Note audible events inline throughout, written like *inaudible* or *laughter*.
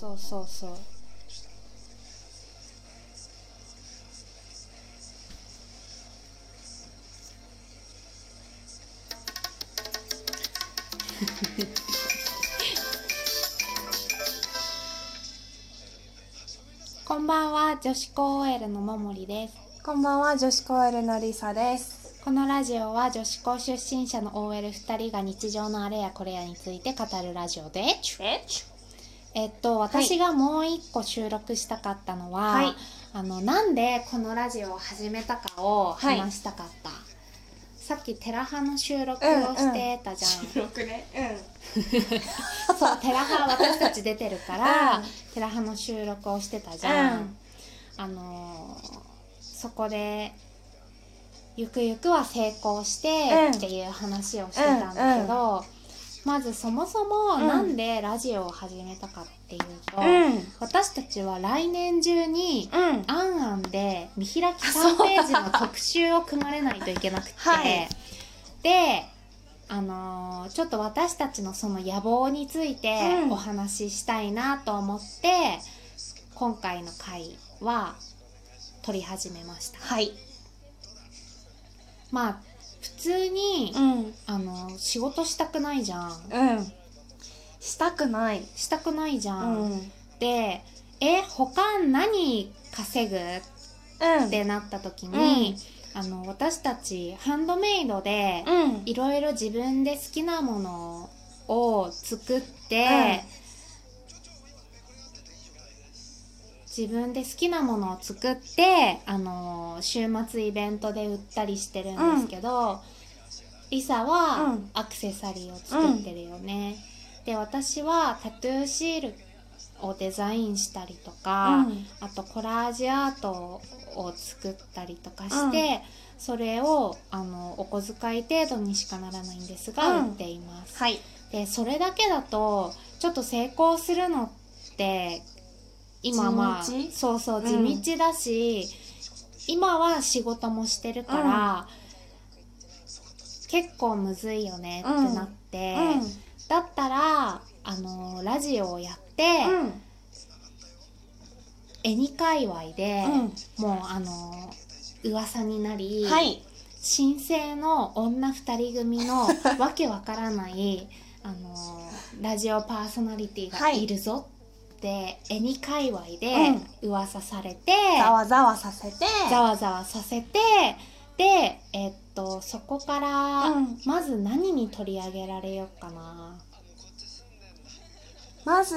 そうそうそう。*laughs* こんばんは女子高 OL のももりです。こんばんは、女子高 L のりさです。このラジオは女子高出身者の OL2 人が日常のあれやこれやについて語るラジオでえっと私がもう一個収録したかったのは、はい。あのなんでこのラジオを始めたかを話したかった、さっきテラハの収録をしてたじゃん、録ね。*laughs* そうテラハ私たち出てるから、うん。テラハの収録をしてたじゃん、うん。あのーそこでゆくゆくは成功してうん。っていう話をしてたんだけど、まずそもそもうんなんでラジオを始めたかっていうと、うん。私たちは来年中にうん。あんあんで見開き3ページの特集を組まれないといけなくて、*laughs* はいであのーちょっと私たちのその野望についてうんお話ししたいなと思って、今回の回は撮り始めましたはい。まあ普通に、うん。あの仕事したくないじゃんうん。したくない。したくないじゃ、うんん。でえ他何稼ぐ？うん。ってなった時に、あの私たちハンドメイドでうん。いろいろ自分で好きなものを作って、自分で好きなものを作ってあの週末イベントで売ったりしてるんですけど、リサうはん。アクセサリーを作ってるよね、で私はタトゥーシールをデザインしたりとか、うん。あとコラージュアートを作ったりとかして、それをあのお小遣い程度にしかならないんですが、うん。売っています、はい。でそれだけだとちょっと成功するのって今まあそうそううん地道だし、今は仕事もしてるから、結構むずいよねってなって、だったらあのラジオをやって、うん。絵に界隈で、うもうあの噂になり、ん。はい。新生の女二人組の *laughs* わけわからないあのラジオパーソナリティがいるぞって、絵に界隈で噂されて、ざわざわさせて。ざわざわさせてでえっとそこから、うんまず何に取り上げられようかなまず、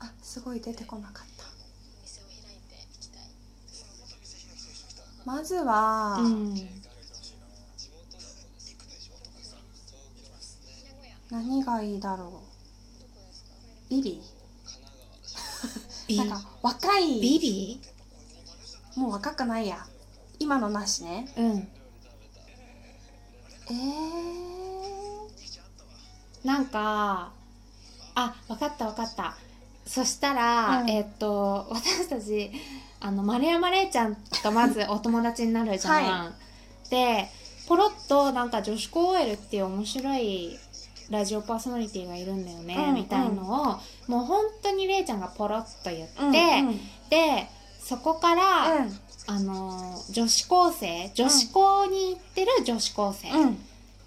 あ、すごい出てこなかった。まずは、うん何がいいだろう。ビビビなんか若い。ビビもう若くないや。今のなしね。うん。えー、なんかあわかったわかった。そしたら、うん。えっと私たちあの丸山礼ちゃんがまずお友達になるじゃん、はでポロッとなんか女子高 OL っていう面白いラジオパーソナリティがいるんだよね、うんみたをもう本当に礼ちゃんがポロッと言って、うんうん。でそこから、うん。あの女子高生女子校に行ってる女子高生、うん。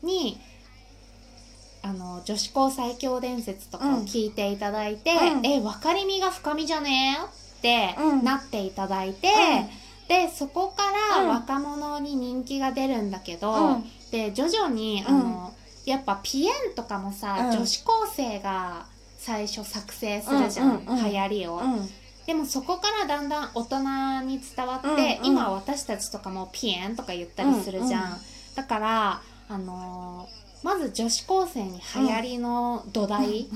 にあの女子高最強伝説とかを聞いていただいて、うん。え分かりみが深みじゃね？えってうん。なっていただいて、でそこからうん。若者に人気が出るんだけど、うん。で徐々にあの、やっぱピエンとかもさ、うん。女子高生が最初作成するじゃん、うんうんうん。流行りを、うん。でもそこからだんだん大人に伝わって、うんうん。今私たちとかもピエンとか言ったりするじゃん、うんうんだからあのーまず女子高生に流行りの土台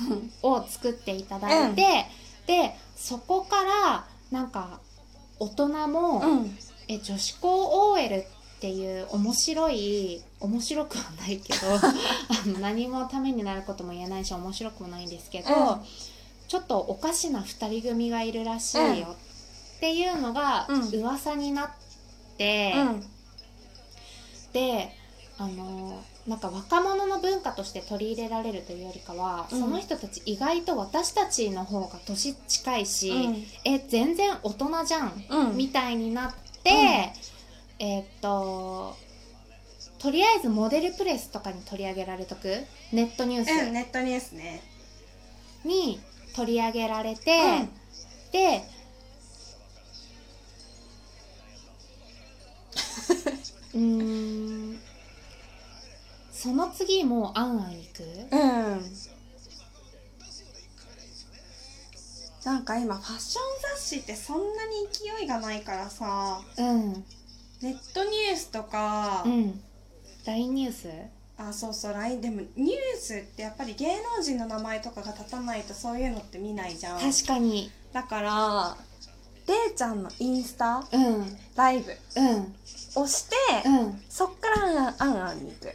を作っていただいて、でそこからなんか大人も、うん。え女子高 OL っていう面白い面白くはないけど *laughs* あの何もためになることも言えないし面白くもないんですけど、うん。ちょっとおかしな2人組がいるらしいよっていうのがうん。噂になって、うん。であのなんか若者の文化として取り入れられるというよりかは、うん。その人たち意外と私たちの方が年近いし、うん。え全然大人じゃんみたいになって、えーっととりあえずモデルプレスとかに取り上げられとく？ネットニュース。うんネットニュースね。に取り上げられて、で *laughs* うーん。その次もうあんあんいく？うんうん。なんか今ファッション雑誌ってそんなに勢いがないからさ。うん。ネットニュースとか、うん LINE ニュース？あそうそう LINE でもニュースってやっぱり芸能人の名前とかが立たないとそういうのって見ないじゃん。確かに。だかられいちゃんのインスタうん。ライブ。うん。をして、うん。そっからあんあんに行く。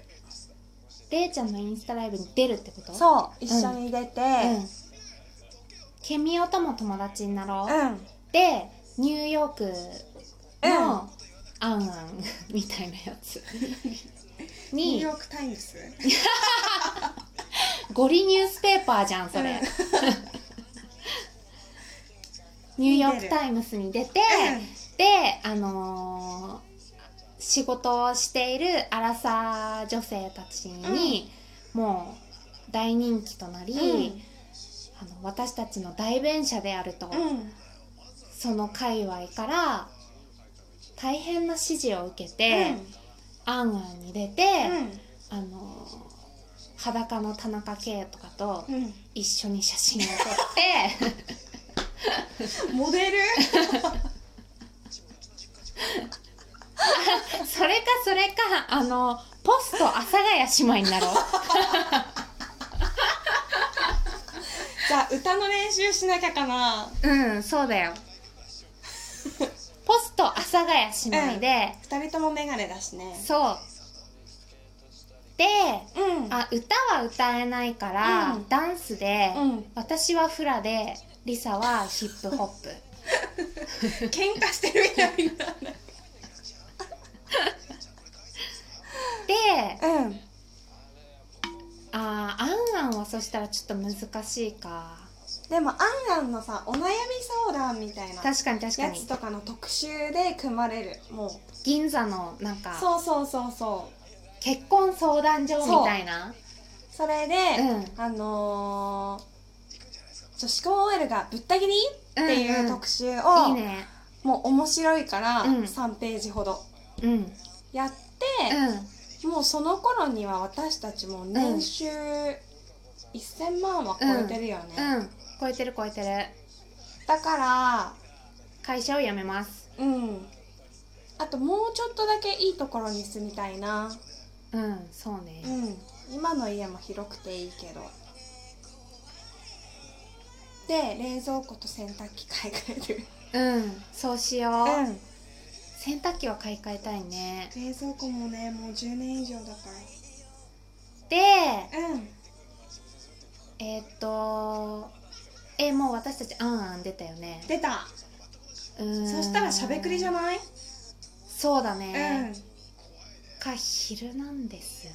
れいちゃんのインスタライブに出るってこと？うそう一緒に出て。うん。ケミオとも友達になろう、うん、でニューヨークうん。のあんあんみたいなやつ。にニューヨーク・タイムズゴリニュースペーパーじゃんそれ、うん。ニューヨーク・タイムズに出て、であのー仕事をしているアラサー女性たちに、もう大人気となり、うん。あの私たちの代弁者であると、うん。その界隈から大変な支持を受けて、あんあんに出て、あのー裸の田中圭とかと一緒に写真を撮って。*laughs* モデル？*laughs* それかそれかあのポスト阿佐ヶ谷姉妹になろう。*laughs* じゃあ歌の練習しなきゃかな。うんそうだよ佐ヶ谷姉妹で、二人ともメガネだしね。そう。でうん。あ歌は歌えないから、うん。ダンスで、うん。私はフラでリサはヒップホップ。喧嘩してるみたいなでうん。あーあんあんはそしたらちょっと難しいかでもあんあんのさお悩み相談みたいな確かに確かに。やつとかの特集で組まれるもう。銀座のなんかそうそうそうそう。結婚相談所みたいな。それで、うん。あのー女子高 OL がぶった切りっていんううん。特集を、いいね。もう面白いからうん。3ページほど。うん。うんやって、もうその頃には私たちも年収1000万は超えてるよね、うん超えてる超えてる。だから会社を辞めます。うん。あともうちょっとだけいいところに住みたいな。うんそうね。うん。今の家も広くていいけど。で冷蔵庫と洗濯機買い替える。うんそうしよう、うん。洗濯機は買い替えたいね。冷蔵庫もねもう10年以上だかでらうん。えーっとえもう私たちあんあん出たよね。出た。うーん。そしたらしゃべくりじゃない？そうだうね、ん。か「ヒルナンデス」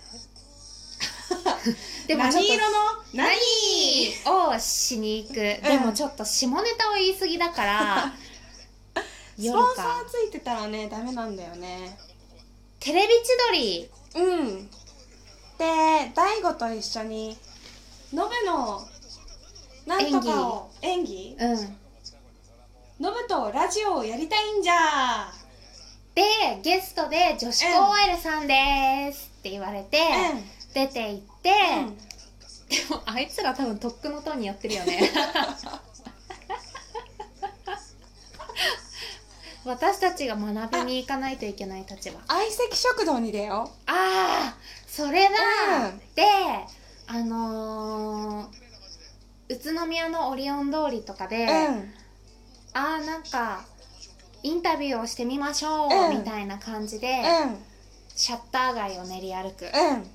でもちょっと何色の？何？をしに行く、でもちょっと下ネタを言い過ぎだから *laughs* ス夜ポンサーかついてたらねダメなんだよね。テレビ千鳥。うん。で大悟と一緒にノブのなんとかを演技。うん。ノブとラジオをやりたいんじゃ。でゲストで女子高 OL さんですって言われて、出て行って、うん。でもあいつら多分とっくのとにやってるよね。*laughs* 私たちが学びに行かないといけない立場。相席食堂に出よああそれだ、うん。であのー宇都宮のオリオン通りとかで、ううん。あーなんかインタビューをしてみましょう、うん。みたいな感じで、うん。シャッター街を練り歩く、うん。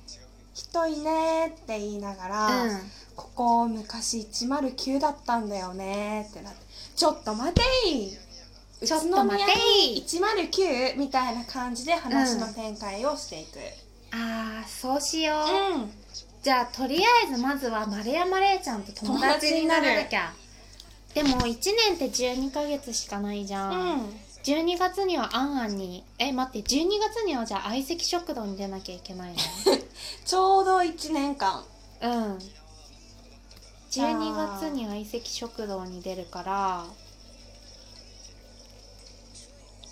人いねーって言いながら、うん。ここ昔109だったんだよねーってなってちょっと待てい！ちょっと待てい！宇都宮に109みたいな感じで話の展開をしていく、あーそうしよう、うんじゃあとりあえずまずは丸山礼ちゃんと友達にならなきゃ。でも1年って12ヶ月しかないじゃん、うん。12月にはあんあんに。え待って12月にはじゃあ相席食堂に出なきゃいけない *laughs* ちょうど1年間。のうん。じゃあ。12月に相席食堂に出るから。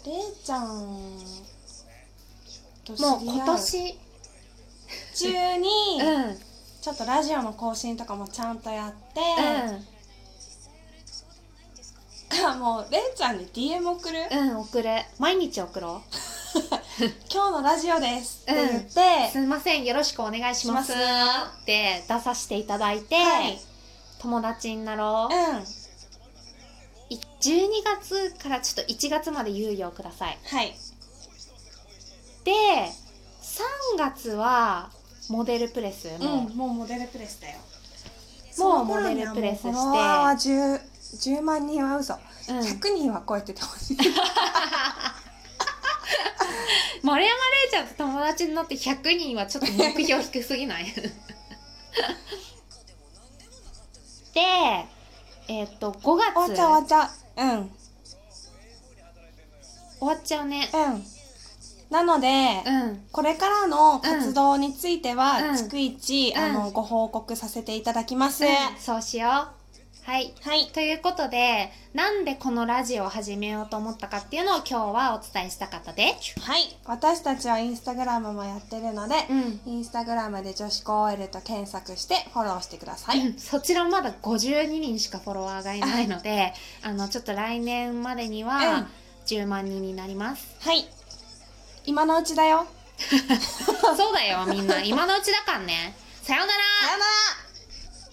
れいちゃんともう今年中に、うん。うんちょっとラジオの更新とかもちゃんとやって、もうれいちゃんに DM 送る、うん送る毎日送ろ *laughs* 今日のラジオですって言って、うすいません。よろしくお願いします。しまって出させていただいて、はい。友達になろう、うん。い12月からちょっと1月まで猶予をください。はい。で3月はモデルプレスも。うんもうモデルプレスだよ。もうモデルプレスして。その頃にはもうフォロワーは 10, 10万人は嘘、うん。100人は超えててほしい丸山礼ちゃんと友達になって100人はちょっと目標低すぎない？*laughs* でえっ、と5月。終わっちゃう終わっちゃう。うん。終わっちゃうね。うんなので、うん。これからの活動については、うん。逐一、あうのご報告させていただきます、そうしよう。はい。はい。ということでなんでこのラジオを始めようと思ったかっていうのを今日はお伝えしたかったで。すはい。私たちはインスタグラムもやってるので、うん。インスタグラムで女子高 OL と検索してフォローしてください、うん。そちらまだ52人しかフォロワーがいないのであのちょっと来年までにうん。は10万人になります、はい今のうちだよ。*laughs* そうだよみんな。今のうちだからね。さようなら。さよなら